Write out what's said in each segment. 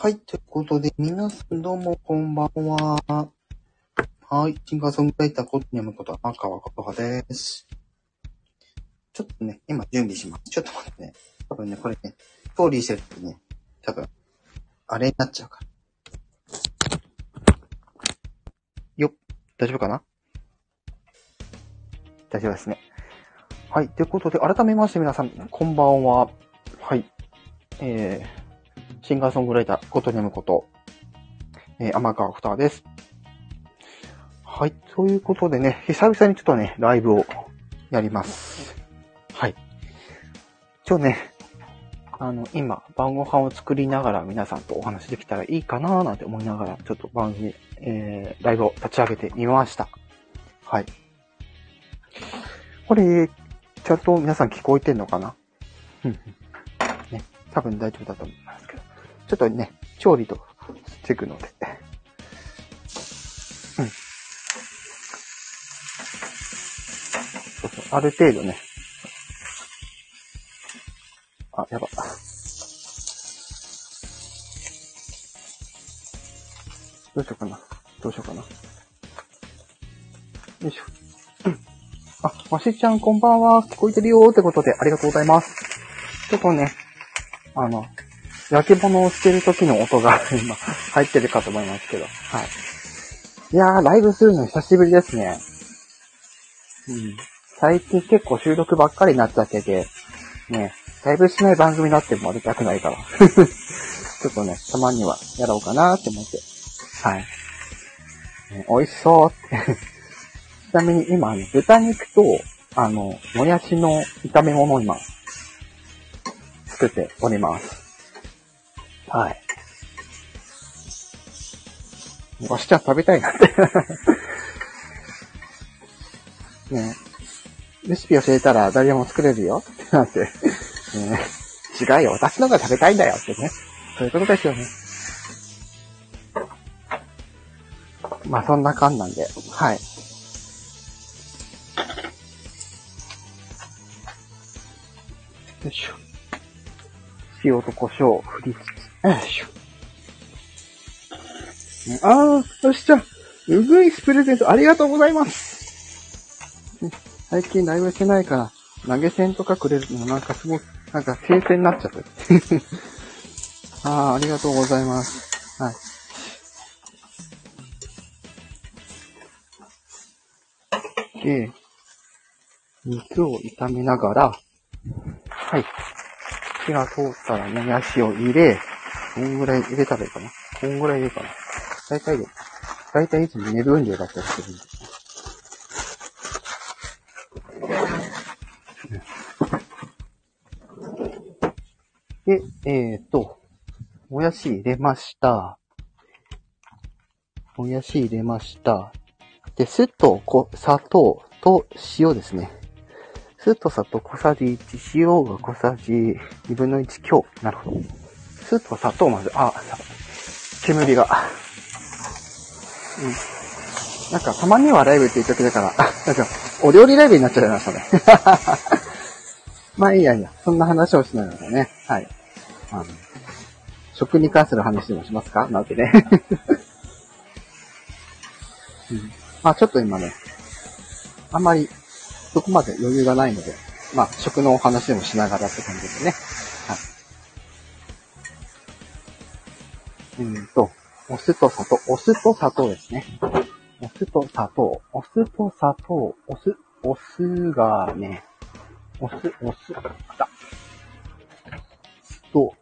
はい、ということで、皆さんどうもこんばんは。はい、シンガーソングライターことにむこと、赤川ことはです。ちょっとね、今準備します。ちょっと待ってね。多分ね、これね、ストーリーしてるとね、多分、あれになっちゃうから。よっ、大丈夫かな？大丈夫ですね。はい。ということで、改めまして皆さん、こんばんは。はい。えー、シンガーソングライター、ことにむこと、えー、天川ふたです。はい。ということでね、久々にちょっとね、ライブをやります。はい。今日ね、あの、今、晩ご飯を作りながら皆さんとお話できたらいいかなーなんて思いながら、ちょっと番組、えー、ライブを立ち上げてみました。はい。これ、ちゃんと皆さん聞こえてんのかな？うん。ね、多分大丈夫だと思いますけど。ちょっとね、調理としていくので。うん。そうそう、ある程度ね。あ、やば。どうしようかな。どうしようかな。よいしょ。あ、ましちゃんこんばんは。聞こえてるよーってことでありがとうございます。ちょっとね、あの、焼き物をしてる時の音が今入ってるかと思いますけど。はい。いやー、ライブするの久しぶりですね。うん。最近結構収録ばっかりになっちゃってて、ね、ライブしない番組になってもありたくないから。ちょっとね、たまにはやろうかなーって思って。はい。ね美味しそうって。ちなみに今、あの豚肉と、あの、もやしの炒め物を今、作っております。はい。わしちゃん食べたいなって。ねレシピ教えたら誰でも作れるよってなって。ね違うよ、私の方が食べたいんだよってね。そういうことですよね。まあそんな感なんで、はい。よいしょ。塩と胡椒を振りつつ、よいしょ。あー、よしちゃ、うぐいすプレゼントありがとうございます。最近ライブしてないから、投げ銭とかくれるのなんかすごく、なんか聖戦になっちゃってる。あ、ありがとうございます。はい。で、肉を炒めながら、はい。火が通ったらもやしを入れ、こんぐらい入れたらいいかな。こんぐらい入れるかな。大体で、大体いつも目分量だったりするんで。で、えっ、と、もやし入れました。もやし入れました。で、酢とこ砂糖と塩ですね。酢と砂糖小さじ1、塩が小さじ2分の1強。なるほど。酢と砂糖まず、あ、煙が。うん。なんか、たまにはライブって言う時だから、あ、なんか、お料理ライブになっちゃいましたね。まあいいやいや、そんな話をしながらね。はい。あの、食に関する話でもしますか？なんてね。うん、まあちょっと今ね、あんまりそこまで余裕がないので、まあ、食のお話でもしながらって感じですね。はい。うんと、お酢と砂糖、お酢と砂糖ですね。お酢と砂糖、お酢と砂糖、お酢、お酢がね、お酢、お酢、あった。と、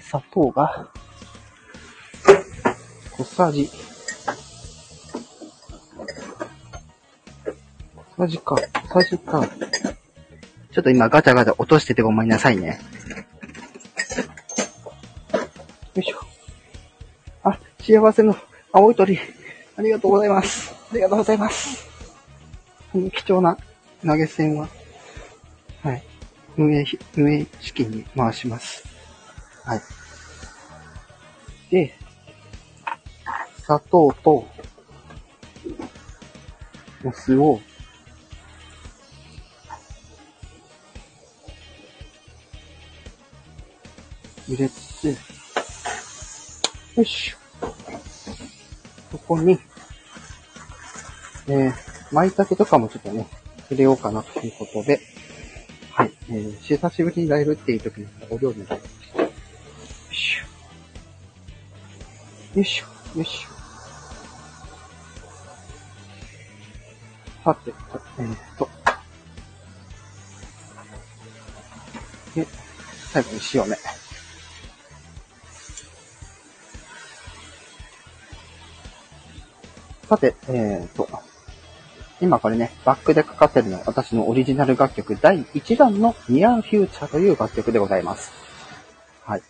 砂糖が、小さじ、マジか。最初か。ちょっと今ガチャガチャ落としててごめんなさいね。幸せの青い鳥。ありがとうございます。ありがとうございます。この貴重な投げ銭は、はい。運営費、運営資金に回します。はい。で、砂糖と、お酢を、入れて、よいしょ。ここに、えー、舞茸とかもちょっとね、入れようかなということで、はい、えー、久しぶりにライブっていう時にお料理によいしょ。よいしょ、よいしょ。さて、えー、っと。で、最後に塩ね。さて、えー、っと。今これね、バックでかかってるの私のオリジナル楽曲第1弾のニアンフューチャーという楽曲でございます。はい。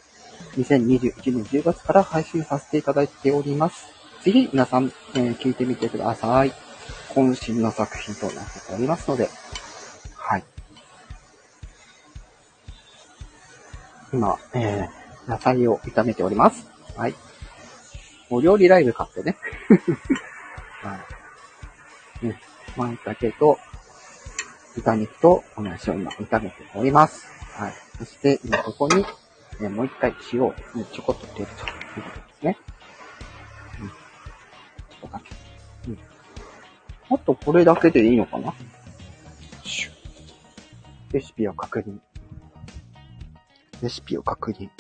2021年10月から配信させていただいております。ぜひ皆さん、えー、聞いてみてください。渾身の作品となっておりますので、はい。今、えー、野菜を炒めております。はい。お料理ライブ買ってね。はい。ね、舞茸と、豚肉と同じを今炒めております。はい。そして、今ここに、えもう一回塩をちょこっと入れるということですね。うん。ちょっとかけうん。あとこれだけでいいのかな？レシピを確認。レシピを確認。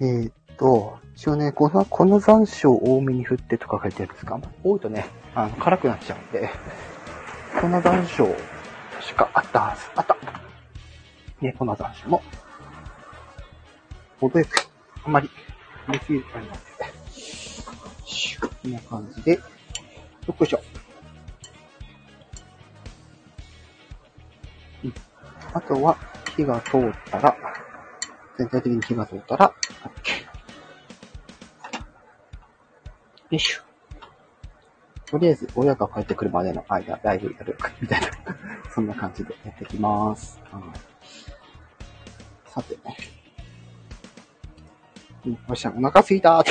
えー、と、一応ね、この、この残暑を多めに振ってとか書いてあるんですか多いとね、あの、辛くなっちゃうんで、この残暑しかあったはず。あった。ね、この残暑も、程よく、あんまり、できるありません。こんな感じで、よっこいしょ。うん。あとは、火が通ったら、全体的に火が通ったら、OK。よいしょ。とりあえず、親が帰ってくるまでの間、ライブやる、みたいなそんな感じでやっていきます。はい。さて、わしちゃん、お腹すいたーっ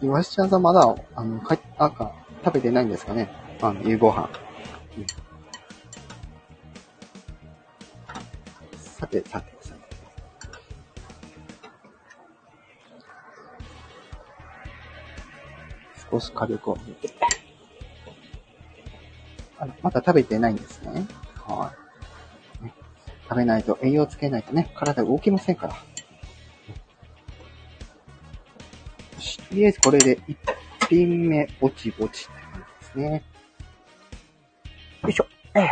て わしちゃんさんまだ、あの、かなんか、食べてないんですかねあの、夕ご飯。うん、さて、さて、少し火力を上げて。あまだ食べてないんですね。はい、ね。食べないと、栄養つけないとね、体動きませんから。とりあえずこれで一品目、ぼちぼちって感じですね。よいしょ。えよ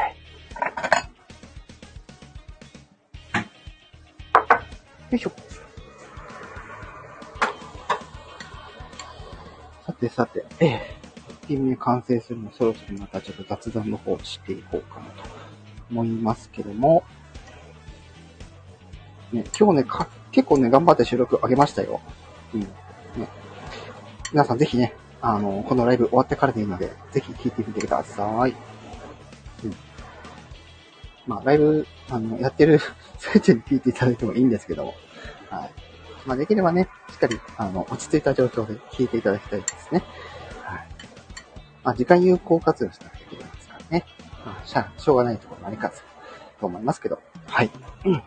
いしょ。てさて、ええ一品目完成するのそろそろまたちょっと雑談の方をしていこうかなと思いますけども、ね、今日ね、か、結構ね、頑張って収録上げましたよ。うん。ね、皆さんぜひね、あの、このライブ終わってからでいいので、ぜひ聞いてみてください。うん。まあ、ライブ、あの、やってる 最中に聞いていただいてもいいんですけども、はい。まあ、できればね、しっかり、あの、落ち着いた状況で聞いていただきたいですね。はい。まあ、時間有効活用しなきゃいけないですからね。まあ、しゃ、しょうがないところもありかと思いますけど、はい。うん。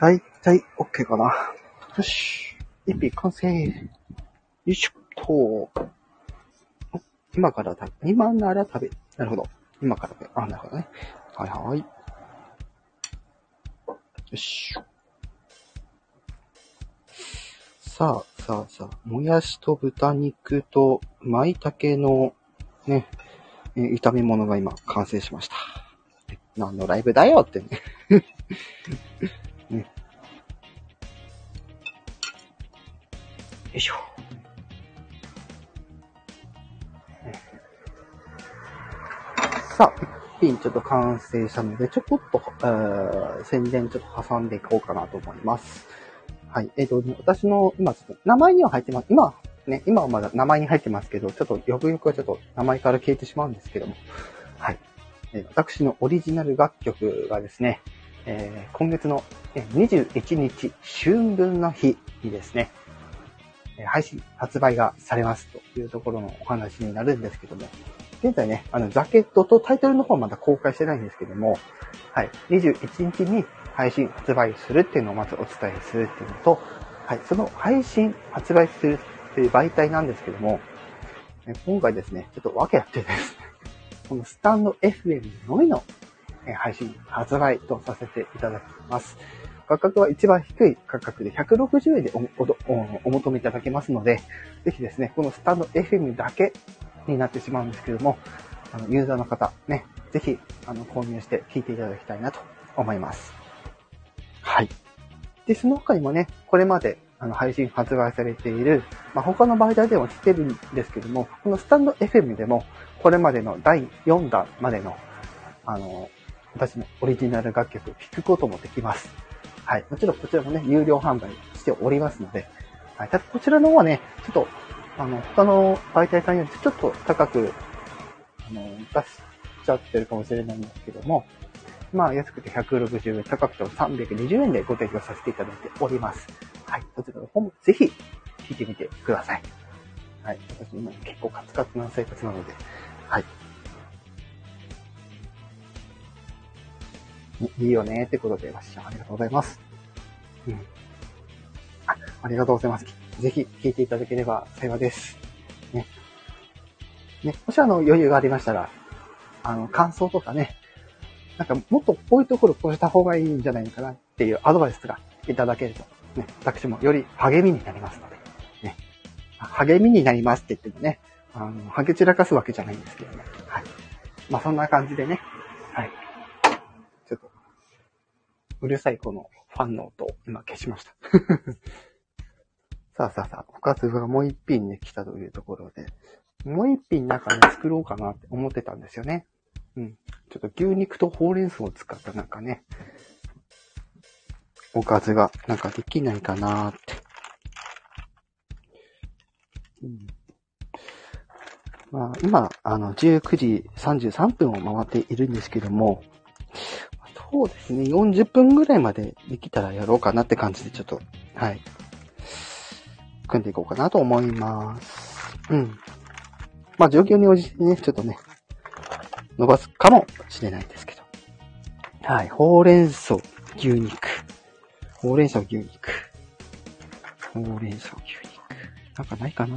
だいたい OK かな。よし。一品完成。よいしょっと。今から食べ、今なら食べ、なるほど。今から食べ、あ、なるほどね。はいはい。よしょ。さあ、さあ、さあ、もやしと豚肉と舞茸のね、え炒め物が今完成しました。何のライブだよってね ね。よいしょ。さあ、一品ちょっと完成したので、ちょこっと、えー、宣伝ちょっと挟んでいこうかなと思います。はい。えっ、ー、と、私の、今ちょっと、名前には入ってます。今、ね、今はまだ名前に入ってますけど、ちょっと、よくよくはちょっと名前から消えてしまうんですけども、はい。えー、私のオリジナル楽曲がですね、えー、今月の21日、春分の日にですね、配信、発売がされますというところのお話になるんですけども、現在ね、あの、ジャケットとタイトルの方はまだ公開してないんですけども、はい、21日に配信発売するっていうのをまずお伝えするっていうのと、はい、その配信発売するっていう媒体なんですけども、今回ですね、ちょっと分け合ってです、このスタンド FM のみの配信発売とさせていただきます。価格は一番低い価格で160円でお求めいただけますので、ぜひですね、このスタンド FM だけになってしまうんですけども、あの、ユーザーの方、ね、ぜひ、あの、購入して聞いていただきたいなと思います。はい。で、その他にもね、これまで、あの、配信発売されている、まあ、他の媒体でも聞けるんですけども、このスタンド FM でも、これまでの第4弾までの、あの、私のオリジナル楽曲聴くこともできます。はい。もちろんこちらもね、有料販売しておりますので、はい。ただこちらの方はね、ちょっと、あの、他の媒体さんよりちょっと高く、あの、出しちゃってるかもしれないんですけども、まあ、安くて160円、高くても320円でご提供させていただいております。はい。こちらの方もぜひ、聞いてみてください。はい。私今結構カツカツな生活なので、はい。いいよねってことで、わしちゃんありがとうございます。うん。あ、ありがとうございます。ぜひ聞いていただければ幸いです。ね。ね、もしあの余裕がありましたら、あの、感想とかね、なんかもっとこういうところこうした方がいいんじゃないかなっていうアドバイスがいただけると、ね、私もより励みになりますので、ね。励みになりますって言ってもね、あの、ハゲ散らかすわけじゃないんですけどね。はい。まあそんな感じでね、はい。ちょっとうるさいこのファンの音を今消しました。さあさあさあ、おかずがもう一品ね、来たというところで、もう一品なんかね、作ろうかなって思ってたんですよね。うん。ちょっと牛肉とほうれん草を使ったなんかね、おかずがなんかできないかなーって。うん。まあ、今、あの、19時33分を回っているんですけども、そうですね。40分ぐらいまでできたらやろうかなって感じでちょっと、はい。組んでいこうかなと思います。うん。まあ、状況に応じてね、ちょっとね、伸ばすかもしれないですけど。はい。ほうれん草、牛肉。ほうれん草、牛肉。ほうれん草、牛肉。なんかないかな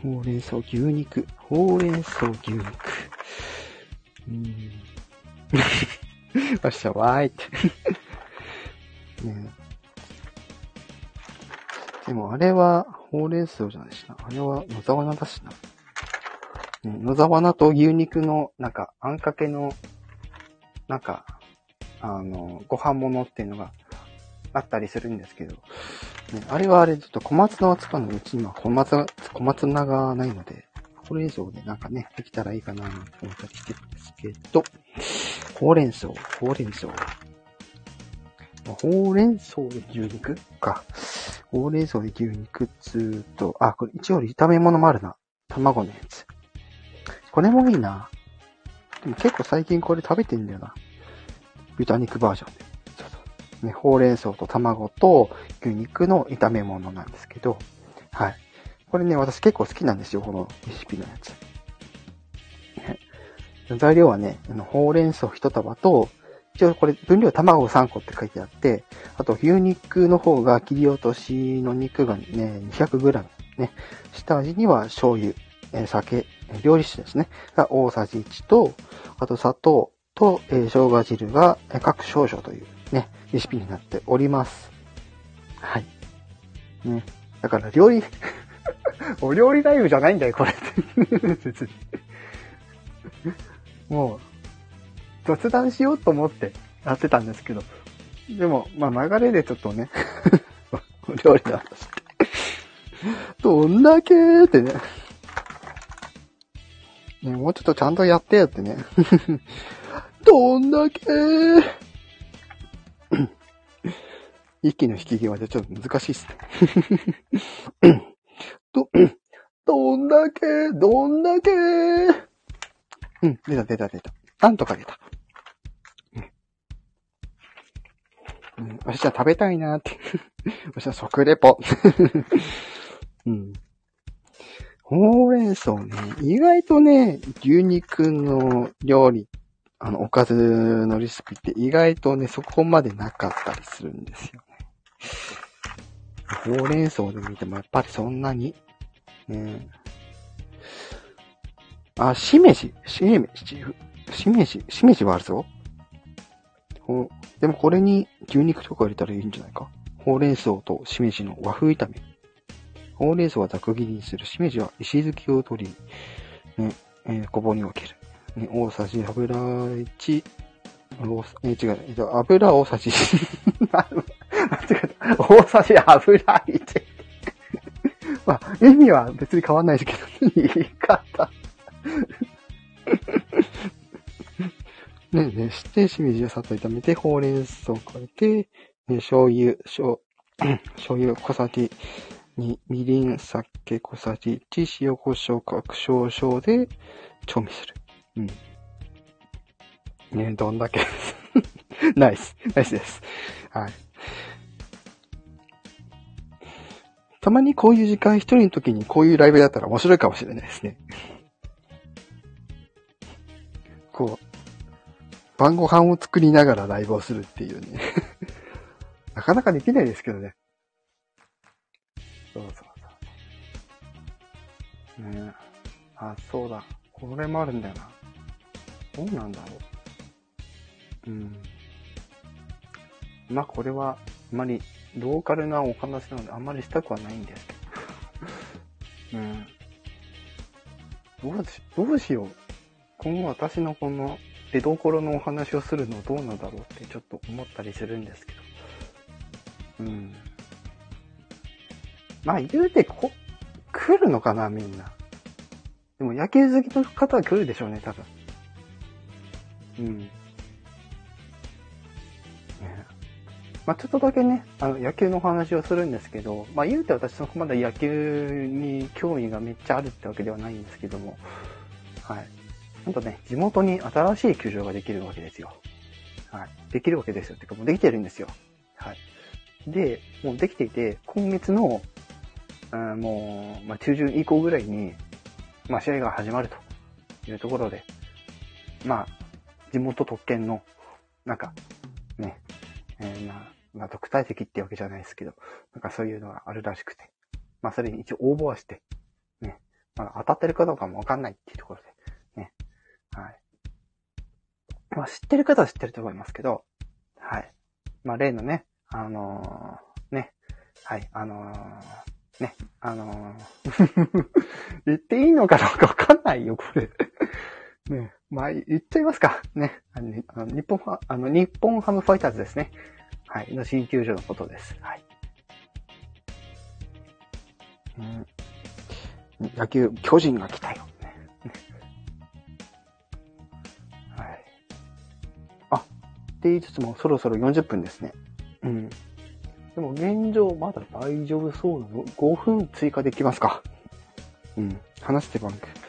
ほうれん草、牛肉。ほうれん草、牛肉。うん。よっしゃ、わーいってねでもあれは、ほうれん草じゃないしな。あれは野沢菜だしな。うん、野沢菜と牛肉の、なんか、あんかけの、なんか、あの、ご飯物っていうのがあったりするんですけど、ね、あれはあれ、ちょっと小松菜を使うのうちには小松、小松菜がないので、ほうれん草でなんかね、できたらいいかなと思ったりしてるんですけど、ほうれん草、ほうれん草。ほうれん草で牛肉か。ほうれん草で牛肉っつーと、あ、これ一応炒め物もあるな。卵のやつ。これもいいな。でも結構最近これ食べてんだよな。豚肉バージョンで。そうそうね、ほうれん草と卵と牛肉の炒め物なんですけど、はい。これね、私結構好きなんですよ、このレシピのやつ。材料はね、ほうれん草1束と、一応これ分量卵3個って書いてあって、あと牛肉の方が切り落としの肉がね、200g。ね、下味には醤油、え酒、料理酒ですね。が大さじ1と、あと砂糖と、えー、生姜汁が各少々というね、レシピになっております。はい。ね。だから料理 お料理ライブじゃないんだよ、これ別にもう、雑談しようと思ってやってたんですけど、でも、まあ流れでちょっとねお料理の話してどんだけーってね。ね、もうちょっとちゃんとやってよってね。どんだけー 息の引き際でちょっと難しいっすね。ど、どんだけ、どんだけ。うん、出た出た出た。なんとか出た。うん。私は食べたいなって。私は食レポ。うん。ほうれん草ね、意外とね、牛肉の料理、あの、おかずのレシピって意外とね、そこまでなかったりするんですよね。ほうれん草で見てもやっぱりそんなに、ね、あ、しめじ、しめじ、しめじ、しめじはあるぞ。ほでもこれに牛肉とか入れたらいいんじゃないかほうれん草としめじの和風炒め。ほうれん草はざく切りにする。しめじは石突きを取り、ね、えー、ごぼうに分ける。ね、大さじ油1、えー、違う、えっと、油大さじ、間違えた。大さじ油1。まあ、意味は別に変わんないですけど、言い方。ね、ね、して、しめじをさっと炒めて、ほうれん草を加えて、醤油、醤、醤油小さじ2、みりん、酒小さじ1、塩胡椒各少々で調味する。うん。ね、どんだけナイス。ナイスです。はい。たまにこういう時間一人の時にこういうライブだったら面白いかもしれないですね。こう、晩ご飯を作りながらライブをするっていうね なかなかできないですけどね。そうそうそう。ねあ、そうだ。これもあるんだよな。どうなんだろう。うん。まあ、これは、あまり、ローカルなお話なので、あんまりしたくはないんですけど。うん。どうし、どうしよう。今後私のこの出どころのお話をするのどうなんだろうってちょっと思ったりするんですけど。うん。まあ言うてこ、来るのかなみんな。でも野球好きの方は来るでしょうね、多分。うん。ね、まあちょっとだけね、あの野球のお話をするんですけど、まあ言うて私そこまで野球に興味がめっちゃあるってわけではないんですけども、はい。なんとね、地元に新しい球場ができるわけですよ。はい。できるわけですよ。てかもうできてるんですよ。はい。で、もうできていて、今月の、うん、もう、まあ、中旬以降ぐらいに、まあ、試合が始まるというところで、まあ、地元特権の、なんか、ね、えー、まあ、まあ、特待席ってわけじゃないですけど、なんかそういうのがあるらしくて、まあ、それに一応応募はして、ね、まあ、当たってるかどうかもわかんないっていうところで、ねはい。まあ、知ってる方は知ってると思いますけど、はい。まあ、例のね、あのー、ね、はい、あのー、ね、あのー、言っていいのかどうかわかんないよ、これ。ね、まあ、言っちゃいますか。ね、あの日本ハ、あの、日本ハムファイターズですね。はい、の新球場のことです。はい。うん、野球、巨人が来たよ。って言いつつもそろそろ40分ですね。うん。でも現状まだ大丈夫そうなの ?5 分追加できますかうん。話してばっかり。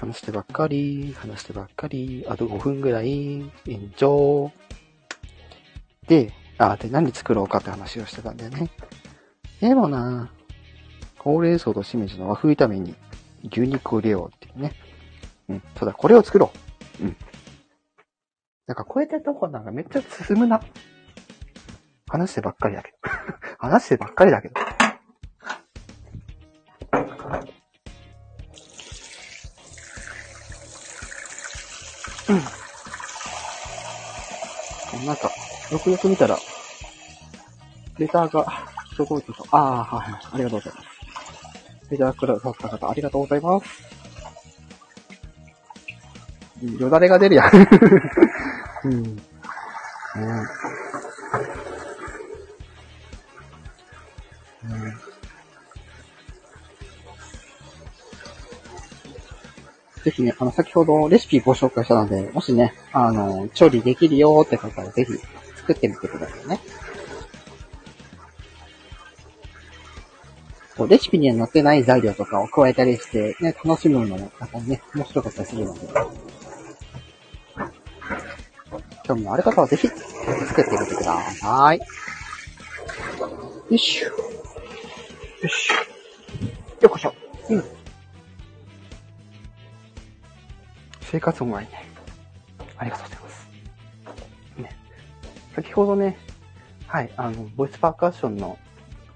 話してばっかり、話してばっかり、あと5分ぐらい、延長。で、あ、で、何作ろうかって話をしてたんだよね。でもなほうれん草としめじの和風炒めに牛肉を入れようっていうね。うん。そうだ、これを作ろう。うん。なんかこうやってとこなんかめっちゃ進むな。話してばっかりだけど。話してばっかりだけど。うん。なんか、よくよく見たら、レターが届いてた。ああ、はいはい。ありがとうございます。レターくださった方、ありがとうございます。よだれが出るやん。うん。うん。ぜひね、あの、先ほどレシピご紹介したので、もしね、あの、調理できるよって方はぜひ作ってみてくださいね。レシピには載ってない材料とかを加えたりして、ね、楽しむのも、またね、面白かったりするので、興味のある方はぜひ作ってみてください。よいしょ。よしょ。よこしょ。うん。生活音がいいね。ありがとうございます。ね。先ほどね、はい、あの、ボイスパーカッションの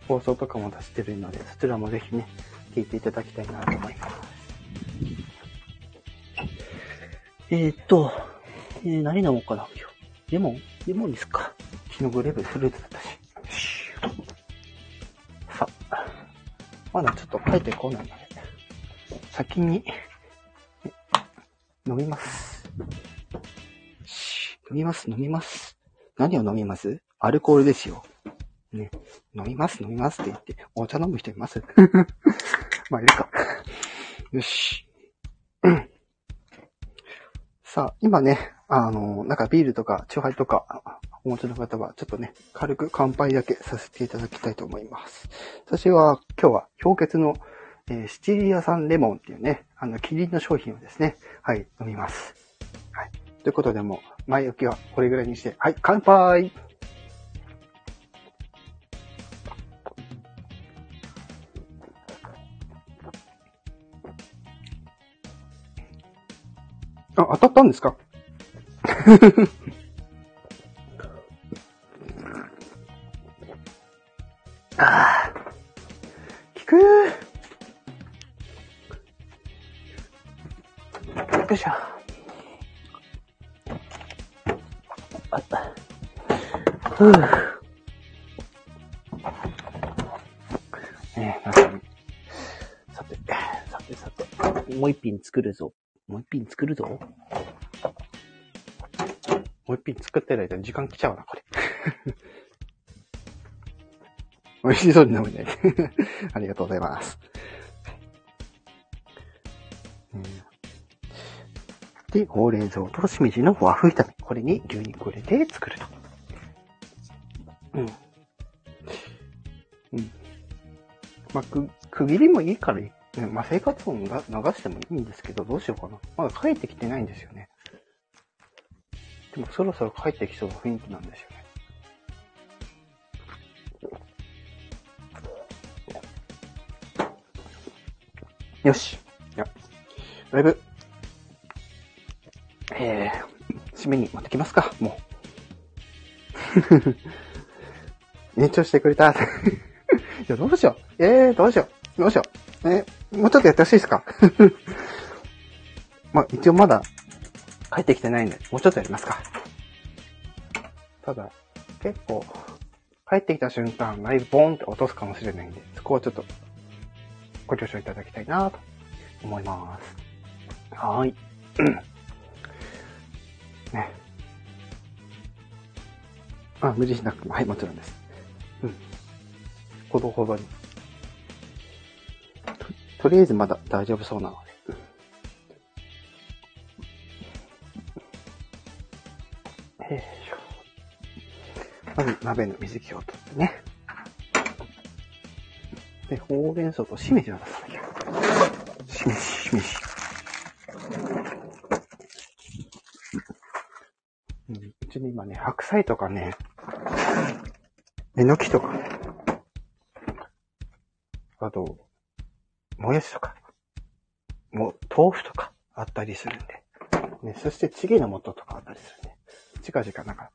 放送とかも出してるので、そちらもぜひね、聞いていただきたいなと思います。えー、っと、えー、何飲もうかな、今日。レモン？レモンですか。昨日グレープフルーツだったし。さあ、まだちょっと帰ってこないので、先に、飲みます。飲みます、飲みます。何を飲みます？アルコールですよ。ね。飲みます、飲みますって言って、お茶飲む人います？まあ、いるか。よし。さあ、今ね、あの、なんかビールとか、チューハイとか、お持ちの方は、ちょっとね、軽く乾杯だけさせていただきたいと思います。私は、今日は氷結の、えー、シチリア産レモンっていうね、あの、キリンの商品をですね、はい、飲みます。はい。ということで、もう、前置きはこれぐらいにして、はい、乾杯あ、当たったんですか？ああ。聞く？よいしょ。あった。ふぅ。ねえ、なんか、さて、さてさて、もう一品作るぞ。もう一品作るぞ。う一品作ってる間に時間来ちゃうな、これ。美味しそうに飲めない。ありがとうございます。で、ほうれん草としめじの和風炒め。これに牛肉を入れて作ると。うん。うん。まあ、く、区切りもいいからいいね、まあ、生活音が流してもいいんですけど、どうしようかな。まだ帰ってきてないんですよね。でもそろそろ帰ってきそうな雰囲気なんですよね。よし。いや、ライブ、えー、締めに持ってきますか、もう。延長してくれた。いや、どうしよう。えー、どうしよう。どうしよう。えーもうちょっとやってほしいですか まあ、一応まだ帰ってきてないんで、もうちょっとやりますか。ただ、結構、帰ってきた瞬間、ライブボーンって落とすかもしれないんで、そこはちょっと、ご了承いただきたいなと思います。はーい。ね。あ、無理しなくても、はい、もちろんです。うん。ほどほどに。とりあえずまだ大丈夫そうなのまず鍋の水気を取ってね。で、ほうれん草としめじを出さなきゃ。しめじ、しめじ。うん、うちに今ね、白菜とかね、えのきとかね、あと、もやしとか、もう豆腐とかあったりするんで。ね、そしてチゲの素とかあったりするんで。近々なんか、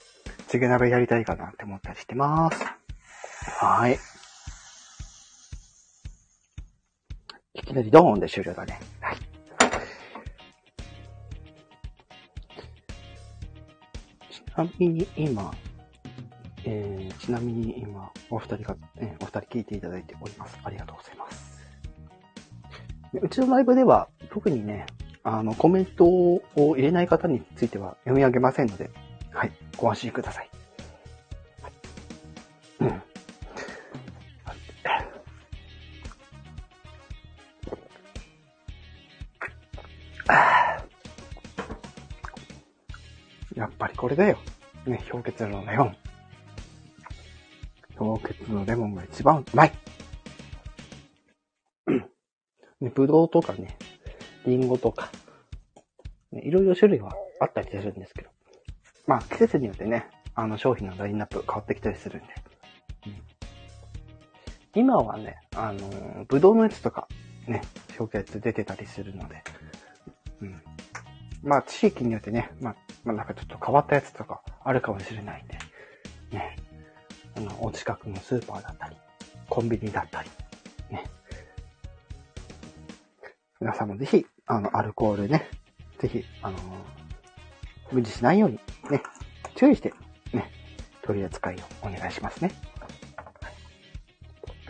チゲ鍋やりたいかなって思ったりしてます。はい。いきなりドーンで終了だね。はい。ちなみに今、えー、ちなみに今、お二人が、えー、お二人聞いていただいております。ありがとうございます。うちのライブでは特にね、あの、コメントを入れない方については読み上げませんので、ご安心ください。やっぱりこれだよ。ね、氷結のレモン。氷結のレモンが一番うまい。ね、ぶどうとかね、りんごとか、ね、いろいろ種類はあったりするんですけど。まあ、季節によってね、あの商品のラインナップ変わってきたりするんで。うん、今はね、あのー、ぶどうのやつとか、ね、氷結出てたりするので、うん。まあ、地域によってね、まあ、まあ、なんかちょっと変わったやつとかあるかもしれないんで、ね、あの、お近くのスーパーだったり、コンビニだったり、ね。皆さんもぜひ、あの、アルコールね、ぜひ、あの無理しないように、注意して、ね、取り扱いをお願いしますね。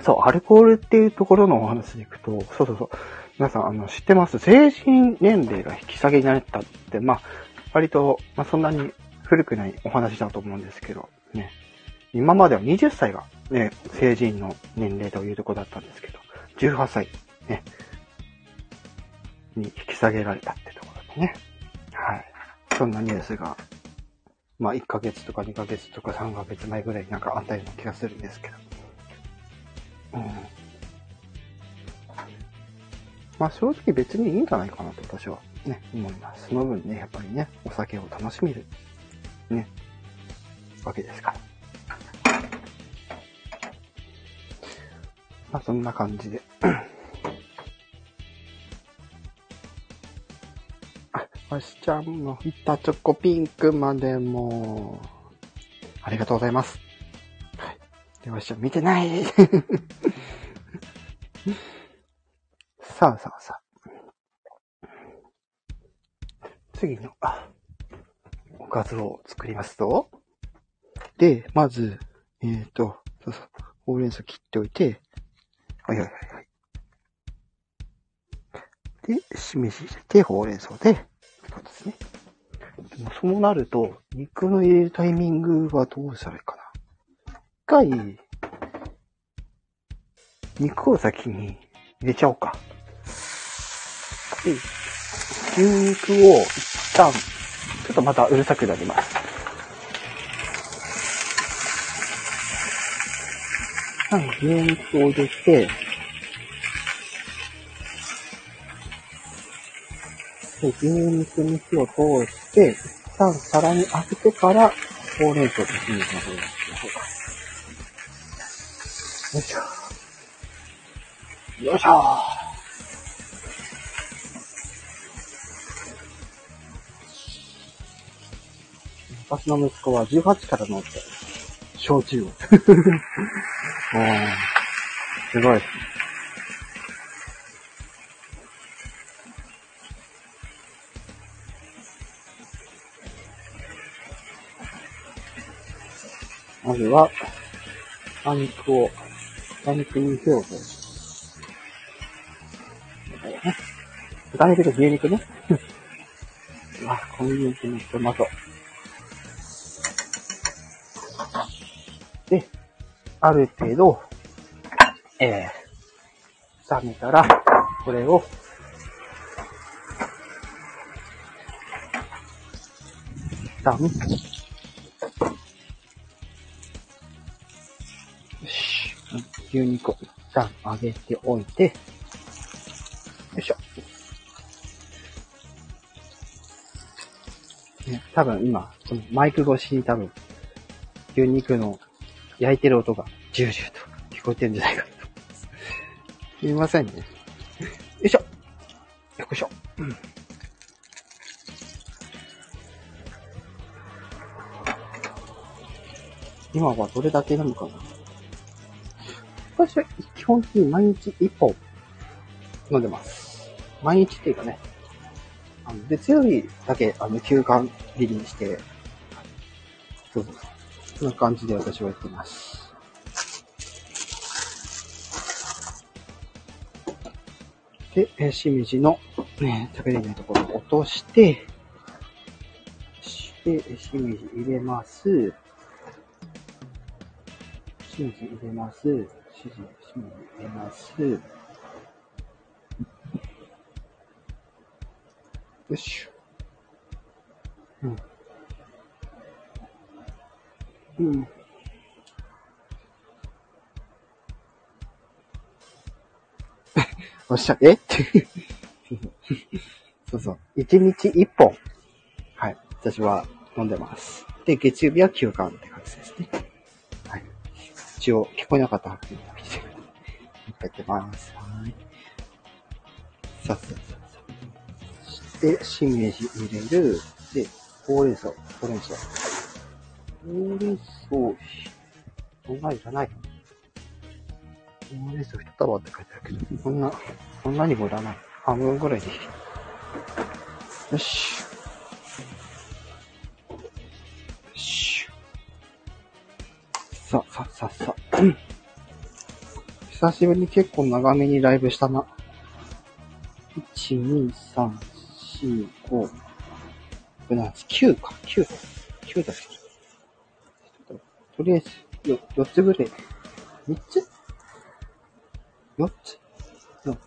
そう、アルコールっていうところのお話でいくと、そうそうそう。皆さん、あの、知ってます？成人年齢が引き下げになったって、まあ、割と、まあ、そんなに古くないお話だと思うんですけど、ね。今までは20歳がね、成人の年齢というとこだったんですけど、18歳、ね、に引き下げられたってところですね。はい。そんなニュースが、まあ、1ヶ月とか2ヶ月とか3ヶ月前ぐらいなんかあったような気がするんですけど。うん。まあ正直別にいいんじゃないかなと私はね、思います。その分ね、やっぱりね、お酒を楽しめる、ね、わけですから。まあそんな感じで。あ、わしちゃんの板チョコピンクまでも、ありがとうございます。はい。で、わしちゃん見てない さあさあさあ。次の、おかずを作りますと。で、まず、えっ、ー、と、そうそう、ほうれん草切っておいて、はいはいはいはい。で、しめじ入れて、ほうれん草で、そうですね。でもそうなると、肉の入れるタイミングはどうしたらいいかな。一回、肉を先に入れちゃおうか。で、牛肉を一旦、ちょっとまたうるさくなります。一旦牛肉を入れて、で牛肉に火を通して、一旦皿に開けてから、ほうれん草としめじの方にしましょうか。よいしょ。よいしょ私の息子は18から飲んで、焼酎を。すごい。まずは、豚肉を、豚肉に火を通す。豚肉と牛肉ね。あ、この肉のトマト。で、ある程度、えー、冷めたら、これを、一旦、牛肉を一旦揚げておいて、よいしょ。ね、多分今、そのマイク越しに多分、牛肉の焼いてる音がジュージューと聞こえてるんじゃないかと。すみませんね。よいしょ。よいしょ。うん。今はどれだけなのかな私は基本的に毎日1本飲んでます。毎日っていうかね、あの月曜日だけあの休館入りにして、そうそうそ。んな感じで私はやってます。で、えしめじの、ね、食べれないところを落として、して、しめじ入れます。しめじ入れます。しめじ、します。よしょ。うん。うん。おっしゃ、え？っ てそうそう。一日一本。はい。私は飲んでます。で、月曜日は休館って感じですね。一応、聞こえなかったはずので。やってます。はい。さっさっさっさ。で、しめじ入れる。で、ほうれん草、ほうれん草。ほうれん草、そんないらない。ほうれん草。一束って書いてあるけど、そんな、そんなにもいらない。半分ぐらいでいい。よし。さ、さ、さ、さ。久しぶりに結構長めにライブしたな。1、2、3、4、5、これなんです。9か。9だ。9だっけ。とりあえず、よ、4つぐらい。3つ ?4 つ ?4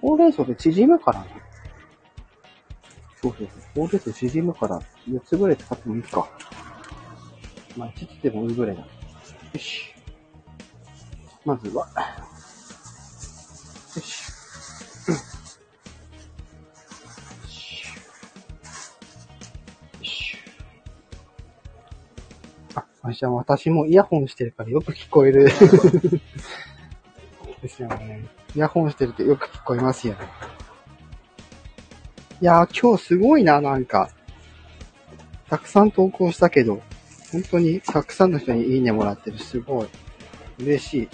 ほうれん草で縮むからね。そうそうそう。ほうれん草縮むから、4つぐらい使ってもいいか。まあ、5つでもいいぐらいだ。よし。まずは、よし。あ、あじゃあ私もイヤホンしてるからよく聞こえる。ですよね。イヤホンしてるとよく聞こえますよね。いやー今日すごいな、なんか。たくさん投稿したけど、本当にたくさんの人にいいねもらってる。すごい。嬉し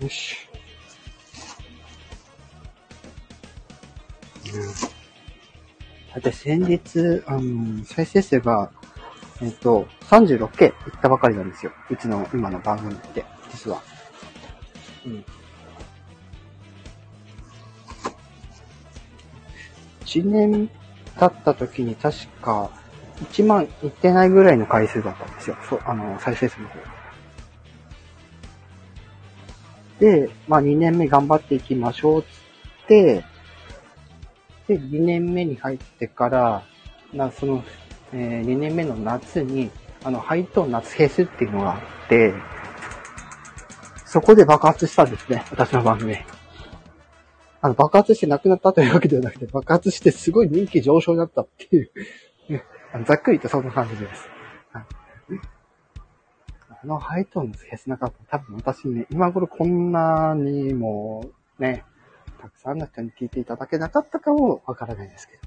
い。よし。うん。だって先日、あの、再生数が、えっと、36件いったばかりなんですよ。うちの今の番組って、実は。うん。1年経った時に確か、1万いってないぐらいの回数だったんですよ。そう、あの、再生数の方。で、まあ2年目頑張っていきましょうっつって、で、2年目に入ってから、なその、えー2年目の夏に、あの、ハイトーン夏フェスっていうのがあって、そこで爆発したんですね、私の番組。あの、爆発してなくなったというわけではなくて、爆発してすごい人気上昇になったっていう、ざっくりとそんな感じです。あのハイトーンのフェスなかった多分私ね、今頃こんなにもね、たくさんの人に聞いていただけなかったかもわからないですけど、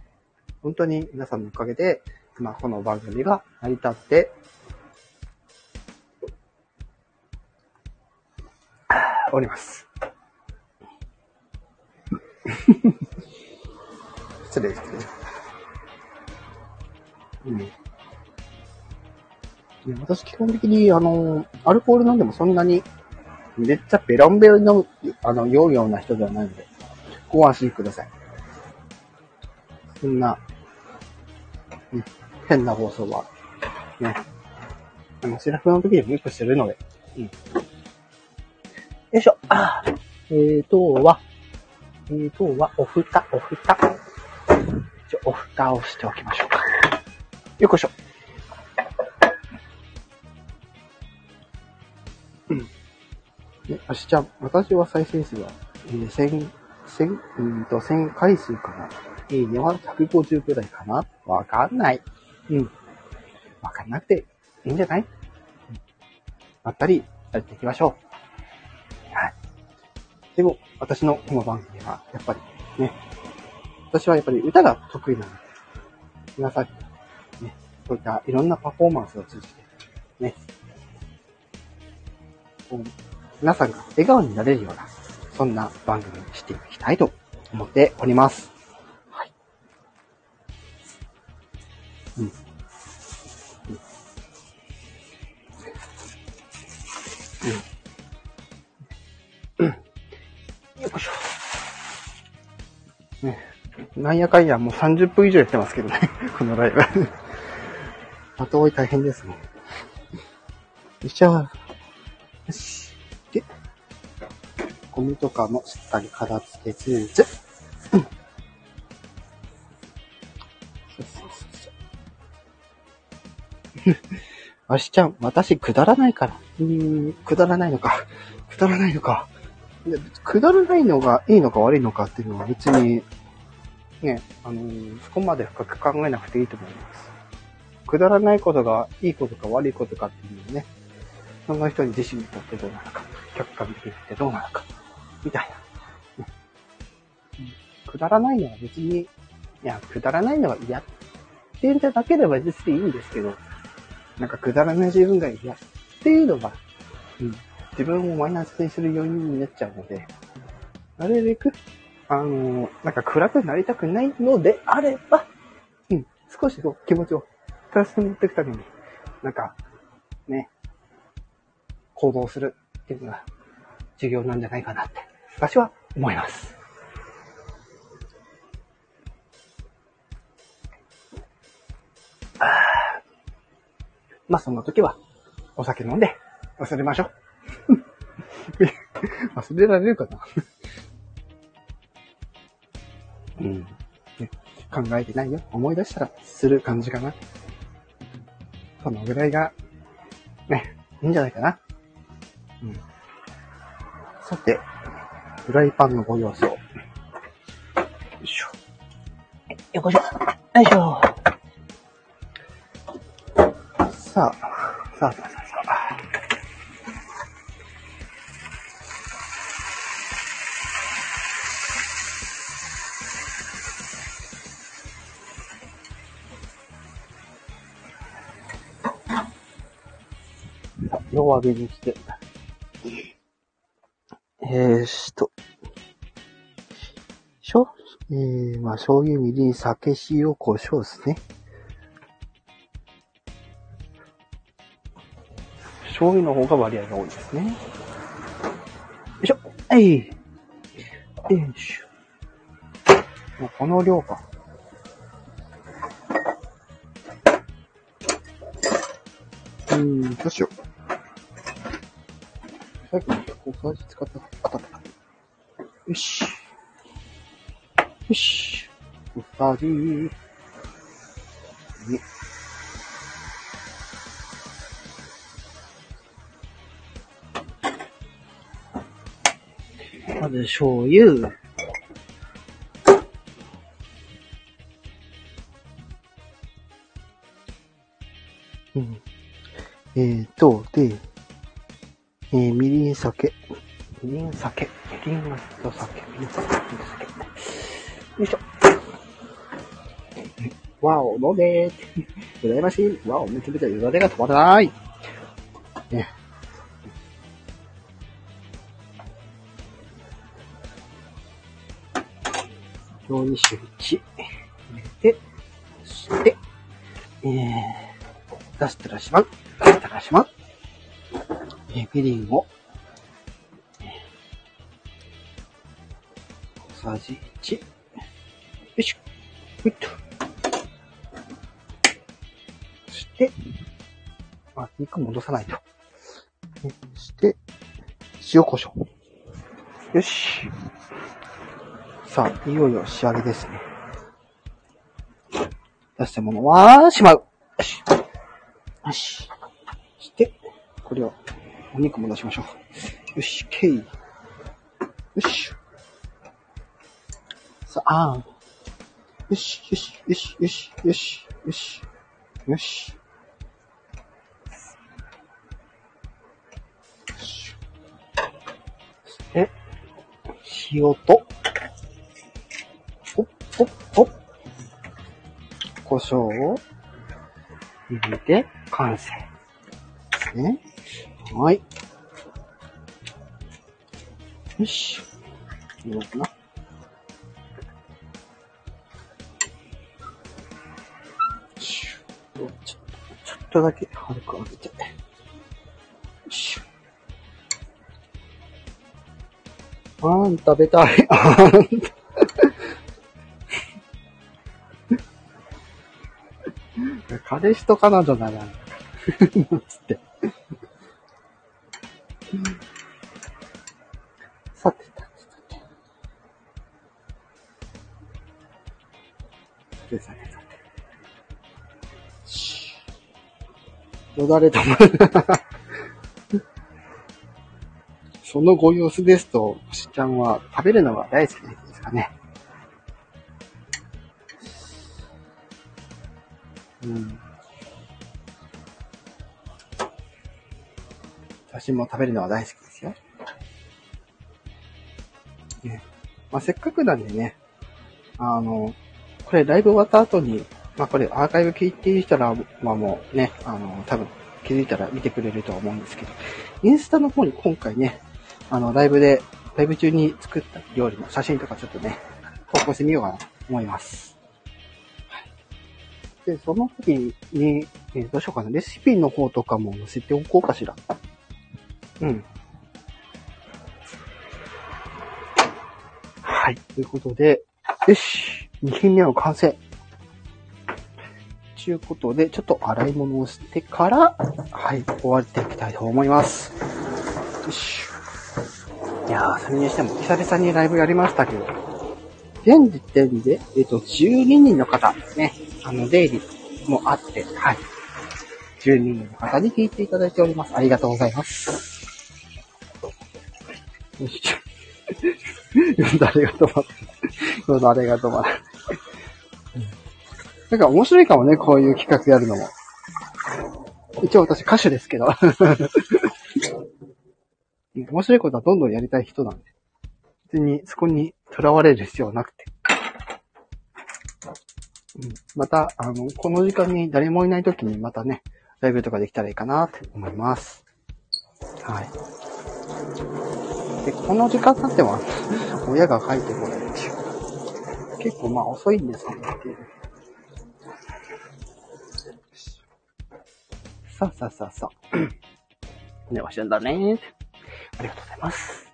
本当に皆さんのおかげで、今この番組が成り立って、おります。失礼失礼。うん。いや私基本的に、あの、アルコール飲んでもそんなに、めっちゃベロンベロンの、あの、酔うような人ではないので、ご安心ください。そんな、うん、変な放送は、ね、あの、シラフの時にもよくするので、うん。よいしょ。あーえーとは、えーとは、お蓋、お蓋。じゃ、お蓋をしておきましょうか。よっこいしょ。うん。ね、あしちゃん、私は再生数は、えー、1000、1000、うんと、1000回数かな。いいねは150くらいかなわかんない。うん。わかんなくていいんじゃない、うん、まったりやっていきましょう。はい。でも、私のこの番組は、やっぱりね、私はやっぱり歌が得意なので、皆さんにね、そういったいろんなパフォーマンスを通じて、ね、こう皆さんが笑顔になれるような、そんな番組にしていきたいと思っております。はい。うん。うん。うん。ね。なんやかんやもう30分以上やってますけどね。このライブ。後追い大変ですね。よいしょ。よし。で、ゴミとかもしっかり片付けつつ、うん。そうそうそうそう。あしちゃん、私くだらないから。うーん、くだらないのか。くだらないのか。いや、くだらないのがいいのか悪いのかっていうのは別に、ね、あのーそこまで深く考えなくていいと思います。くだらないことがいいことか悪いことかっていうのね、その人に自身にとってどうなのか、客観的に見てどうなのか、みたいな。くだらないのは別に、いや、くだらないのはやってるだけでは別にいいんですけど、なんかくだらない自分が嫌っていうのが、うん、自分をマイナスにする要因になっちゃうので、なるべく、あの、なんか暗くなりたくないのであれば、うん、少しこう気持ちをプラスに持っていくために、なんか、ね、行動するっていうのが重要なんじゃないかなって、私は思います。まあ、そんな時は、お酒飲んで忘れましょう。忘れられるかな？うん、ね。考えてないよ。思い出したらする感じかな。そのぐらいが、ね、いいんじゃないかな。うん。さて、フライパンのご様子を。よいしょ。よこしょ。よいしょ。さあ、さあ、さあ、さあ。弱火にして。えーしと。しょ？えー、まあ、醤油、みりん、酒、塩、胡椒ですね。醤油の方が割合が多いですね。よいしょ。はい。よいしょ。もうこの量か。うん、どうしよう。後に小さじ使った、あったった。よし。よし。小さじ2。まず醤油。うん。えーと、で、えー、みりん酒。みりん酒。みりんと酒。みりん酒。みりん酒。よいしょ。わお、飲んでー。羨ましい。わお、めちゃめちゃよだれが止まらない。ね。表に周知入れて、そして、えー、出したらしまう。出したらしまう。えー、みりんを、ー、小さじ1。よいしょ。ふいっと。そして、あ、肉戻さないと。そして、塩胡椒。よし。さあ、いよいよ仕上げですね。出したものは、しまう。よし。よし。そして、これを、お肉も出しましょう。よし、けい。あ、あよし、よし、よし、よし、よし、よし、よし。そして、塩と、ほっほっ。胡椒を入れて完成。ですね。はい。よし。いいのかな？っとだけ軽く上げて。よいしょ。あーん、食べたい。あーん。彼氏と彼女なら、なんつって。だれ止まるそのご様子ですと、しちゃんは食べるのが大好きですかね。うん。私も食べるのは大好きですよ。ね。まあ、せっかくなんでね、あの、これライブ終わった後に、まあこれアーカイブ聞いていたら、まあもうね、あの、多分気づいたら見てくれると思うんですけど、インスタの方に今回ね、あの、ライブで、ライブ中に作った料理の写真とかちょっとね、投稿してみようかなと思います。はいで、その時に、え、どうしようかな。レシピの方とかも載せておこうかしら。うん。はい。ということで、よし !2 品目は完成。ということで、ちょっと洗い物をしてから、はい、終わっていきたいと思います。よし。いやー、それにしても久々にライブやりましたけど、現時点で、えっ、と、12人の方ですね、あの、出入りもあって、はい。12人の方に聞いていただいております。ありがとうございます。よし。誰が止まった誰が止まった。なんか面白いかもね、こういう企画やるのも。一応私歌手ですけど。面白いことはどんどんやりたい人なんで。別にそこに囚われる必要はなくて。うん、また、あの、この時間に誰もいない時にまたね、ライブとかできたらいいかなって思います。はい。で、この時間になっても、親が帰ってこないっていう。結構まあ遅いんですねっていう。さあさあさあさあ。ね、わしゃんだねありがとうございます。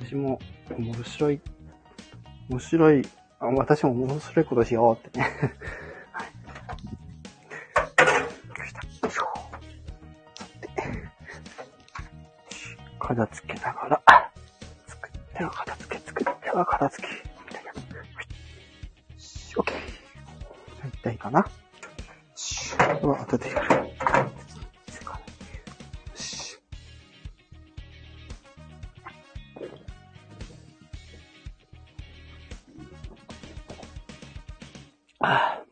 私も面白い、面白い、あ私も面白いことしようってね。はい。片付けながら、作っては片付け、作っては片付け、みたいな。オッケー。大体かな。うわ、後でやる。あ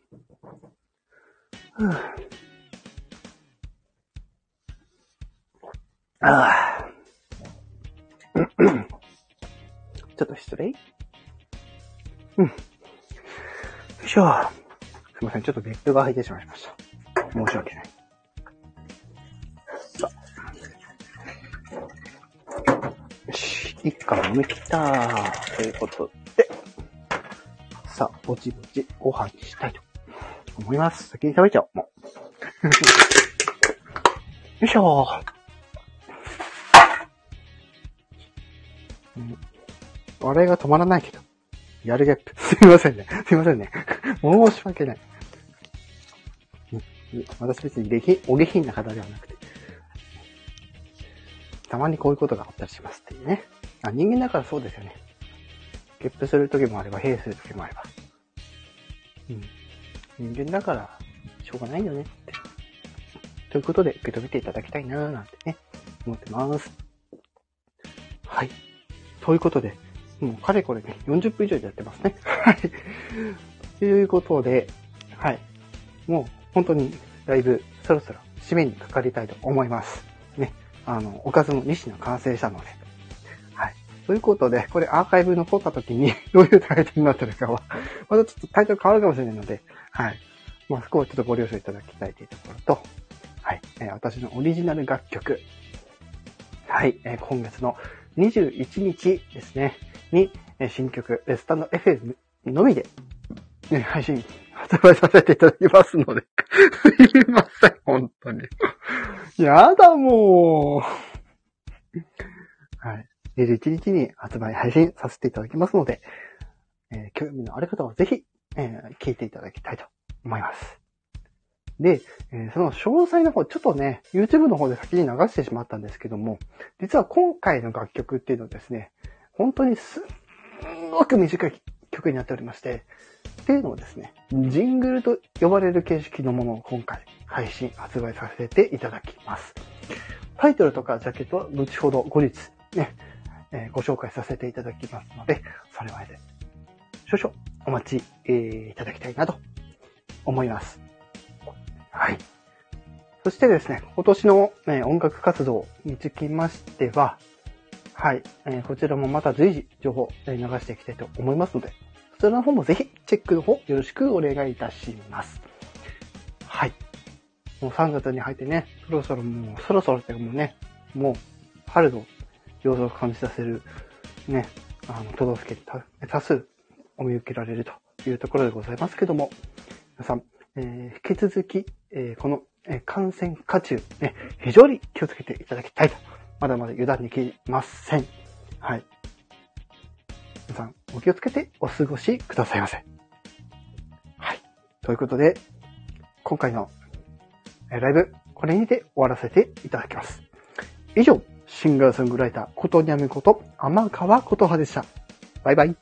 あ。あ。ちょっと失礼うん。よいしょ。すいません。ちょっとベッドが入ってしまいました。申し訳ない。さよし、一貫飲み切ったということで、さあ、ぼちぼちご飯にしたいと思います。先に食べちゃおう、もう。よいしょ笑いが止まらないけど。やるゲップ。すいませんね。すいませんね。申し訳ない。私別に下品、お下品な方ではなくて、たまにこういうことがあったりしますっていうね。あ人間だからそうですよね。ゲップするときもあれば、閉するときもあれば。うん。人間だから、しょうがないよねって。ということで、受け止めていただきたいなーなんてね、思ってます。はい。ということで、もうかれこれね、40分以上でやってますね。はい。ということで、はい。もう、本当にライブそろそろ締めにかかりたいと思います。ね。あの、おかずも2品完成したので。はい。ということで、これアーカイブ残った時に どういうタイトルになってるかは またちょっとタイトル変わるかもしれないので、はい。まあ、そこをちょっとご了承いただきたいというところと、はい。えー、私のオリジナル楽曲、はい。えー、今月の21日ですね、に、え、新曲、スタンド FM のみで、ね、配信発売させていただきますので。すいません、本当に。やだ、もう。はい。21日に発売配信させていただきますので、えー、興味のある方はぜひ、えー、聞いていただきたいと思います。で、えー、その詳細の方、ちょっとね、YouTube の方で先に流してしまったんですけども、実は今回の楽曲っていうのはですね、本当にすんごく短い曲になっておりまして、っていうのをですね、ジングルと呼ばれる形式のものを今回配信、発売させていただきます。タイトルとかジャケットは後ほど後日ね、えー、ご紹介させていただきますので、それまで少々お待ち、えー、いただきたいなと思います。はい。そしてですね、今年の、ね、音楽活動につきましては、はい。えーこちらもまた随時情報、えー流していきたいと思いますので、そちらの方もぜひチェックの方よろしくお願いいたします。はい。もう3月に入ってね、そろそろもう、そろそろってもうね、もう春の様子を感じさせる、ね、あの、都道府県多多数お見受けられるというところでございますけども、皆さん、えー引き続き、えーこの、えー感染渦中、ね、非常に気をつけていただきたいと、まだまだ油断できません。はい。皆さん、お気をつけてお過ごしくださいませ。はい。ということで、今回のライブ、これにて終わらせていただきます。以上、シンガーソングライター、ことにゃむこと、天川琴葉でした。バイバイ。